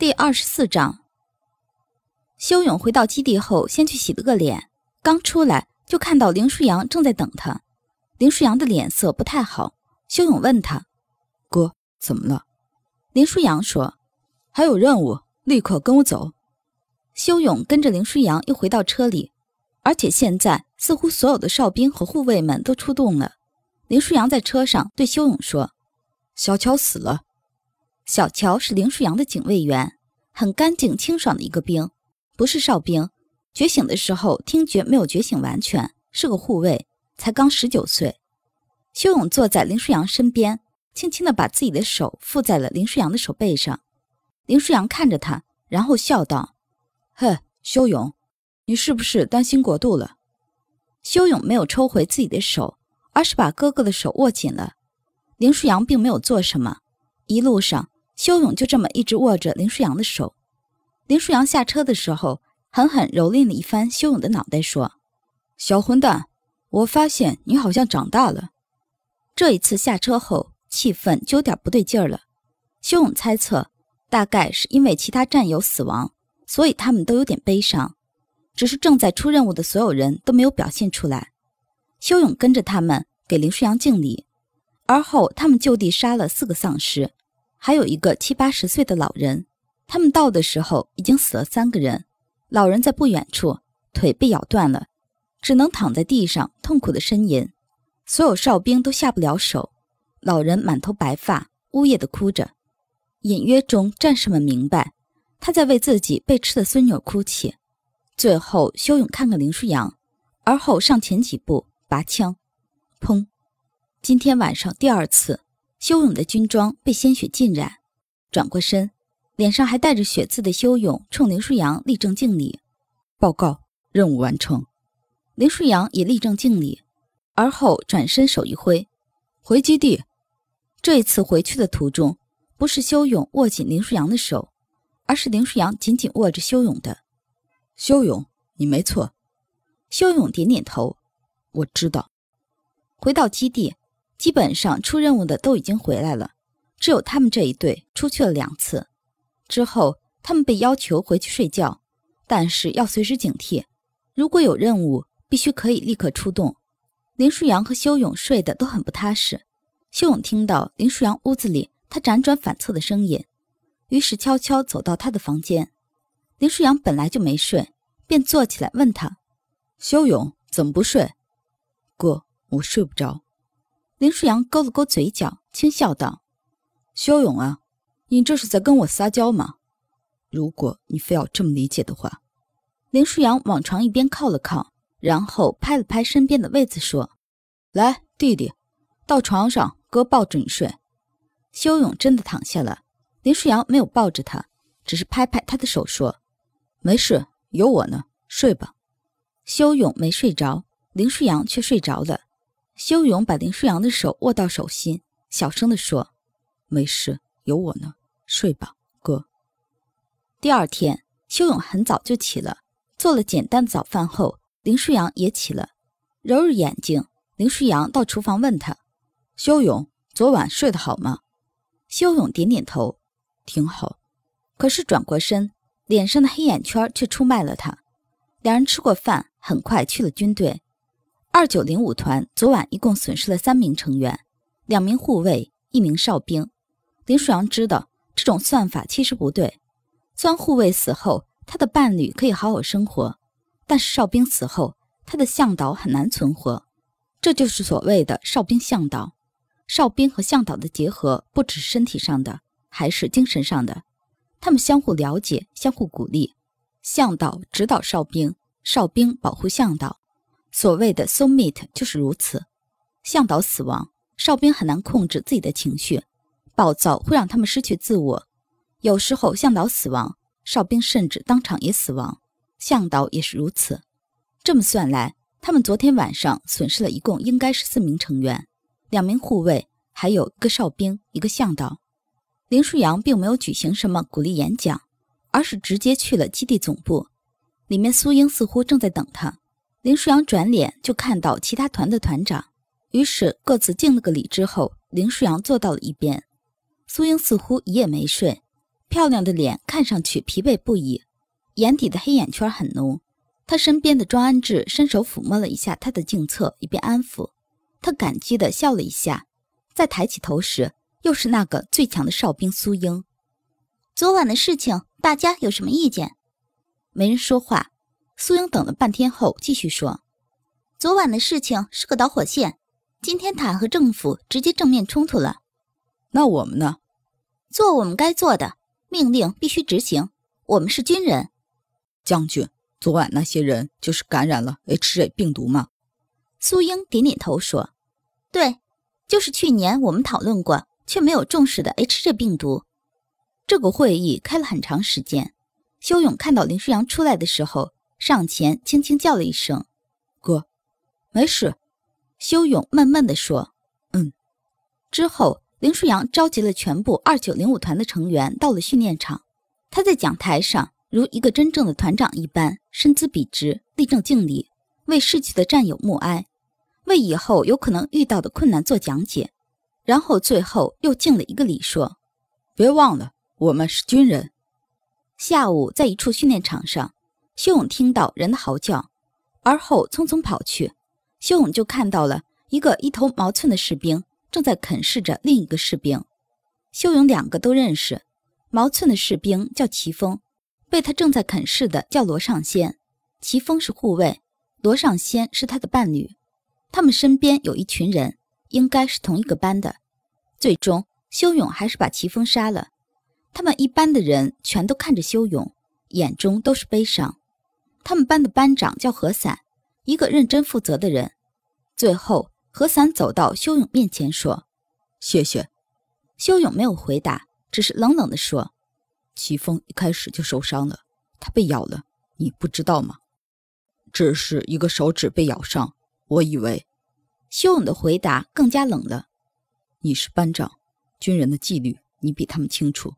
第二十四章，修勇回到基地后，先去洗了个脸，刚出来就看到林舒扬正在等他。林舒扬的脸色不太好，修勇问他：“哥，怎么了？”林舒扬说：“还有任务，立刻跟我走。”修勇跟着林舒扬又回到车里，而且现在似乎所有的哨兵和护卫们都出动了。林舒扬在车上对修勇说：“小乔死了。”小乔是林舒扬的警卫员，很干净清爽的一个兵，不是哨兵。觉醒的时候听觉没有觉醒完全，是个护卫，才刚十九岁。修勇坐在林舒扬身边，轻轻地把自己的手附在了林舒扬的手背上。林舒扬看着他，然后笑道：“嘿，修勇，你是不是担心过度了？”修勇没有抽回自己的手，而是把哥哥的手握紧了。林舒扬并没有做什么，一路上。修勇就这么一直握着林舒扬的手。林舒扬下车的时候，狠狠蹂躏了一番修勇的脑袋，说：“小混蛋，我发现你好像长大了。”这一次下车后，气氛就有点不对劲儿了。修勇猜测，大概是因为其他战友死亡，所以他们都有点悲伤。只是正在出任务的所有人都没有表现出来。修勇跟着他们给林舒扬敬礼，而后他们就地杀了四个丧尸。还有一个七八十岁的老人，他们到的时候已经死了三个人。老人在不远处，腿被咬断了，只能躺在地上痛苦的呻吟。所有哨兵都下不了手。老人满头白发，呜咽的哭着。隐约中，战士们明白他在为自己被吃的孙女哭泣。最后，修勇看看林舒扬，而后上前几步，拔枪，砰！今天晚上第二次。修勇的军装被鲜血浸染，转过身，脸上还带着血渍的修勇冲林舒扬立正敬礼，报告任务完成。林舒扬也立正敬礼，而后转身手一挥，回基地。这一次回去的途中，不是修勇握紧林舒扬的手，而是林舒扬紧紧握着修勇的。修勇，你没错。修勇点点头，我知道。回到基地。基本上出任务的都已经回来了，只有他们这一队出去了两次。之后，他们被要求回去睡觉，但是要随时警惕，如果有任务，必须可以立刻出动。林舒扬和修勇睡得都很不踏实。修勇听到林舒扬屋子里他辗转反侧的声音，于是悄悄走到他的房间。林舒扬本来就没睡，便坐起来问他：“修勇怎么不睡？”“哥，我睡不着。”林舒扬勾了勾嘴角，轻笑道：“修勇啊，你这是在跟我撒娇吗？如果你非要这么理解的话。”林舒扬往床一边靠了靠，然后拍了拍身边的位子，说：“来，弟弟，到床上，哥抱着你睡。”修勇真的躺下了，林舒扬没有抱着他，只是拍拍他的手，说：“没事，有我呢，睡吧。”修勇没睡着，林舒扬却睡着了。修勇把林舒扬的手握到手心，小声地说：“没事，有我呢，睡吧，哥。”第二天，修勇很早就起了，做了简单的早饭后，林舒扬也起了，揉揉眼睛。林舒扬到厨房问他：“修勇，昨晚睡得好吗？”修勇点点头：“挺好。”可是转过身，脸上的黑眼圈却出卖了他。两人吃过饭，很快去了军队。二九零五团昨晚一共损失了三名成员，两名护卫，一名哨兵。林舒阳知道这种算法其实不对。虽然护卫死后，他的伴侣可以好好生活，但是哨兵死后，他的向导很难存活。这就是所谓的哨兵向导。哨兵和向导的结合，不只是身体上的，还是精神上的。他们相互了解，相互鼓励。向导指导哨兵，哨兵保护向导。所谓的 soul mate 就是如此。向导死亡，哨兵很难控制自己的情绪，暴躁会让他们失去自我。有时候向导死亡，哨兵甚至当场也死亡，向导也是如此。这么算来，他们昨天晚上损失了一共应该是四名成员，两名护卫，还有一个哨兵，一个向导。林舒扬并没有举行什么鼓励演讲，而是直接去了基地总部，里面苏英似乎正在等他。林舒扬转脸就看到其他团的团长，于是各自敬了个礼之后，林舒扬坐到了一边。苏英似乎一夜没睡，漂亮的脸看上去疲惫不已，眼底的黑眼圈很浓。他身边的庄安志伸手抚摸了一下他的颈侧，以便安抚。他感激地笑了一下，再抬起头时，又是那个最强的哨兵苏英。昨晚的事情，大家有什么意见？没人说话。苏英等了半天后，继续说：“昨晚的事情是个导火线，今天塔和政府直接正面冲突了。那我们呢？做我们该做的，命令必须执行。我们是军人。将军，昨晚那些人就是感染了 HZ 病毒吗？”苏英点点头说：“对，就是去年我们讨论过却没有重视的 HZ 病毒。”这个会议开了很长时间。修勇看到林舒扬出来的时候。上前轻轻叫了一声：“哥，没事。”修勇闷闷地说：“嗯。”之后，林舒扬召集了全部二九零五团的成员到了训练场。他在讲台上如一个真正的团长一般，身姿笔直，立正敬礼，为逝去的战友默哀，为以后有可能遇到的困难做讲解。然后最后又敬了一个礼，说：“别忘了，我们是军人。”下午，在一处训练场上。修勇听到人的嚎叫，而后匆匆跑去。修勇就看到了一个一头毛寸的士兵正在啃噬着另一个士兵。修勇两个都认识，毛寸的士兵叫齐峰，被他正在啃噬的叫罗尚先。齐峰是护卫，罗尚先是他的伴侣。他们身边有一群人，应该是同一个班的。最终，修勇还是把齐峰杀了。他们一班的人全都看着修勇，眼中都是悲伤。他们班的班长叫何伞，一个认真负责的人。最后，何伞走到修勇面前说：“谢谢。”修勇没有回答，只是冷冷地说：“齐峰一开始就受伤了，他被咬了，你不知道吗？只是一个手指被咬伤，我以为。”修勇的回答更加冷了：“你是班长，军人的纪律你比他们清楚。”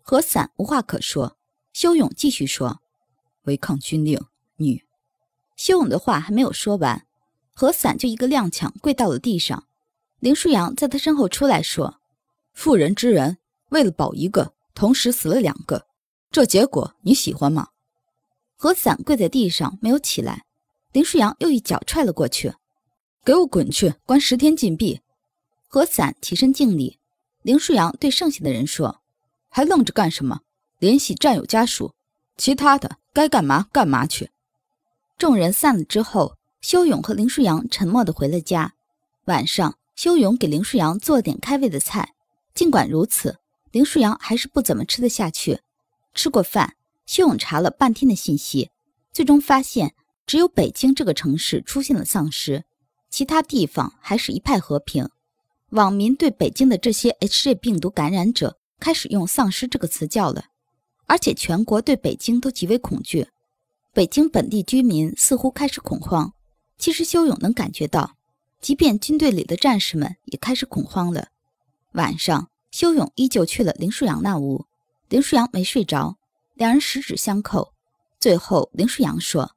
何伞无话可说。修勇继续说。违抗军令，你。修勇的话还没有说完，何伞就一个踉跄跪到了地上。林舒扬在他身后出来说：“妇人之仁，为了保一个，同时死了两个，这结果你喜欢吗？”何伞跪在地上没有起来。林舒扬又一脚踹了过去：“给我滚去，关十天禁闭！”何伞起身敬礼。林舒扬对剩下的人说：“还愣着干什么？联系战友家属，其他的。”该干嘛干嘛去。众人散了之后，修勇和林舒扬沉默地回了家。晚上，修勇给林舒扬做了点开胃的菜。尽管如此，林舒扬还是不怎么吃得下去。吃过饭，修勇查了半天的信息，最终发现只有北京这个城市出现了丧尸，其他地方还是一派和平。网民对北京的这些 HJ 病毒感染者开始用“丧尸”这个词叫了。而且全国对北京都极为恐惧，北京本地居民似乎开始恐慌。其实修勇能感觉到，即便军队里的战士们也开始恐慌了。晚上，修勇依旧去了林舒扬那屋，林舒扬没睡着，两人十指相扣。最后，林舒扬说：“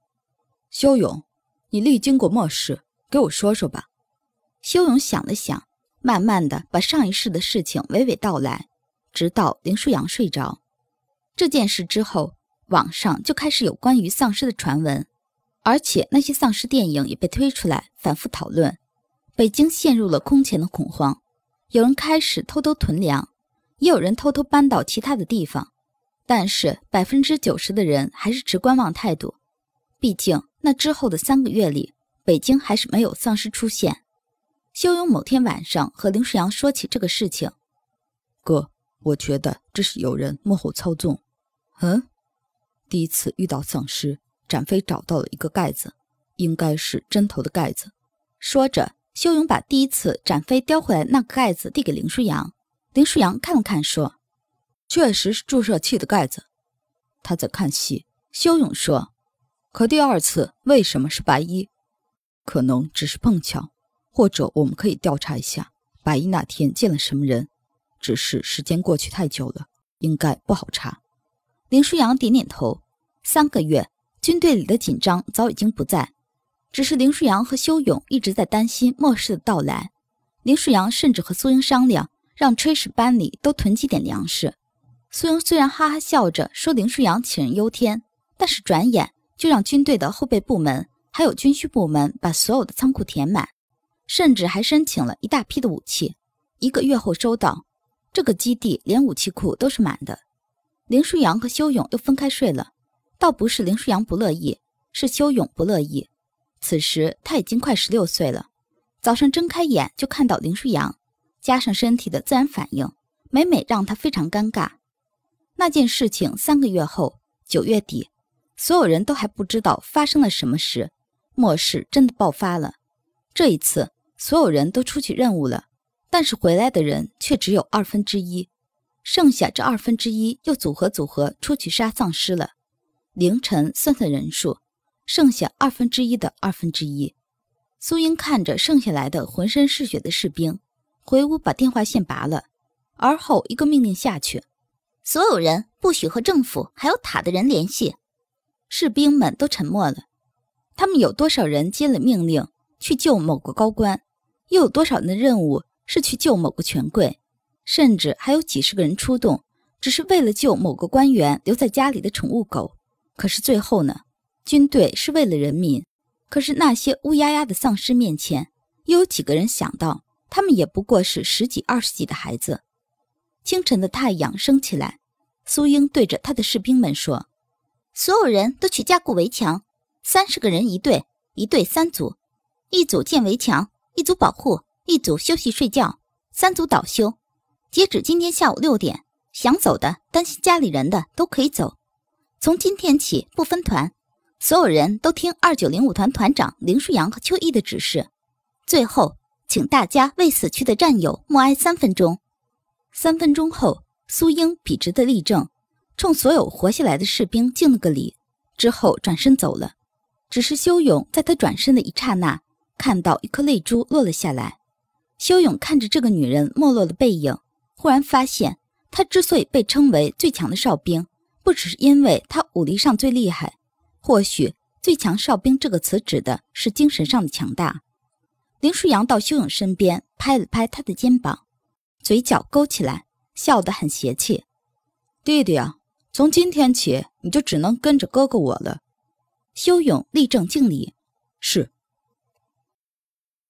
修勇，你历经过末世，给我说说吧。”修勇想了想，慢慢的把上一世的事情娓娓道来，直到林舒扬睡着。这件事之后，网上就开始有关于丧尸的传闻，而且那些丧尸电影也被推出来反复讨论。北京陷入了空前的恐慌，有人开始偷偷囤粮，也有人偷偷搬到其他的地方。但是百分之九十的人还是持观望态度，毕竟那之后的三个月里，北京还是没有丧尸出现。修勇某天晚上和林世阳说起这个事情，哥，我觉得这是有人幕后操纵。嗯，第一次遇到丧尸，展飞找到了一个盖子，应该是针头的盖子。说着，修勇把第一次展飞叼回来那个盖子递给林舒扬。林舒扬看了看，说：“确实是注射器的盖子。”他在看戏。修勇说：“可第二次为什么是白衣？可能只是碰巧，或者我们可以调查一下白衣那天见了什么人。只是时间过去太久了，应该不好查。”林舒扬点点头。三个月，军队里的紧张早已经不在，只是林舒扬和修勇一直在担心末世的到来。林舒扬甚至和苏英商量，让炊事班里都囤积点粮食。苏英虽然哈哈笑着说林舒扬杞人忧天，但是转眼就让军队的后备部门还有军需部门把所有的仓库填满，甚至还申请了一大批的武器。一个月后收到，这个基地连武器库都是满的。林舒扬和修勇又分开睡了，倒不是林舒扬不乐意，是修勇不乐意。此时他已经快十六岁了，早上睁开眼就看到林舒扬，加上身体的自然反应，每每让他非常尴尬。那件事情三个月后，九月底，所有人都还不知道发生了什么事，末世真的爆发了。这一次，所有人都出去任务了。但是回来的人却只有二分之一，剩下这二分之一又组合组合出去杀丧尸了。凌晨算算人数，剩下二分之一的二分之一。苏英看着剩下来的浑身是血的士兵，回屋把电话线拔了，而后一个命令下去：所有人不许和政府还有塔的人联系。士兵们都沉默了。他们有多少人接了命令去救某个高官，又有多少人的任务？是去救某个权贵，甚至还有几十个人出动，只是为了救某个官员留在家里的宠物狗。可是最后呢？军队是为了人民，可是那些乌压压的丧尸面前，又有几个人想到他们也不过是十几、二十几的孩子？清晨的太阳升起来，苏英对着他的士兵们说：“所有人都去加固围墙，三十个人一队，一队三组，一组建围墙，一组保护。”一组休息睡觉，三组倒休。截止今天下午六点，想走的、担心家里人的都可以走。从今天起不分团，所有人都听二九零五团团长林舒扬和秋意的指示。最后，请大家为死去的战友默哀三分钟。三分钟后，苏英笔直的立正，冲所有活下来的士兵敬了个礼，之后转身走了。只是修勇在他转身的一刹那，看到一颗泪珠落了下来。修勇看着这个女人没落的背影，忽然发现，他之所以被称为最强的哨兵，不只是因为他武力上最厉害，或许“最强哨兵”这个词指的是精神上的强大。林舒扬到修勇身边，拍了拍他的肩膀，嘴角勾起来，笑得很邪气：“弟弟啊，从今天起，你就只能跟着哥哥我了。”修勇立正敬礼：“是。”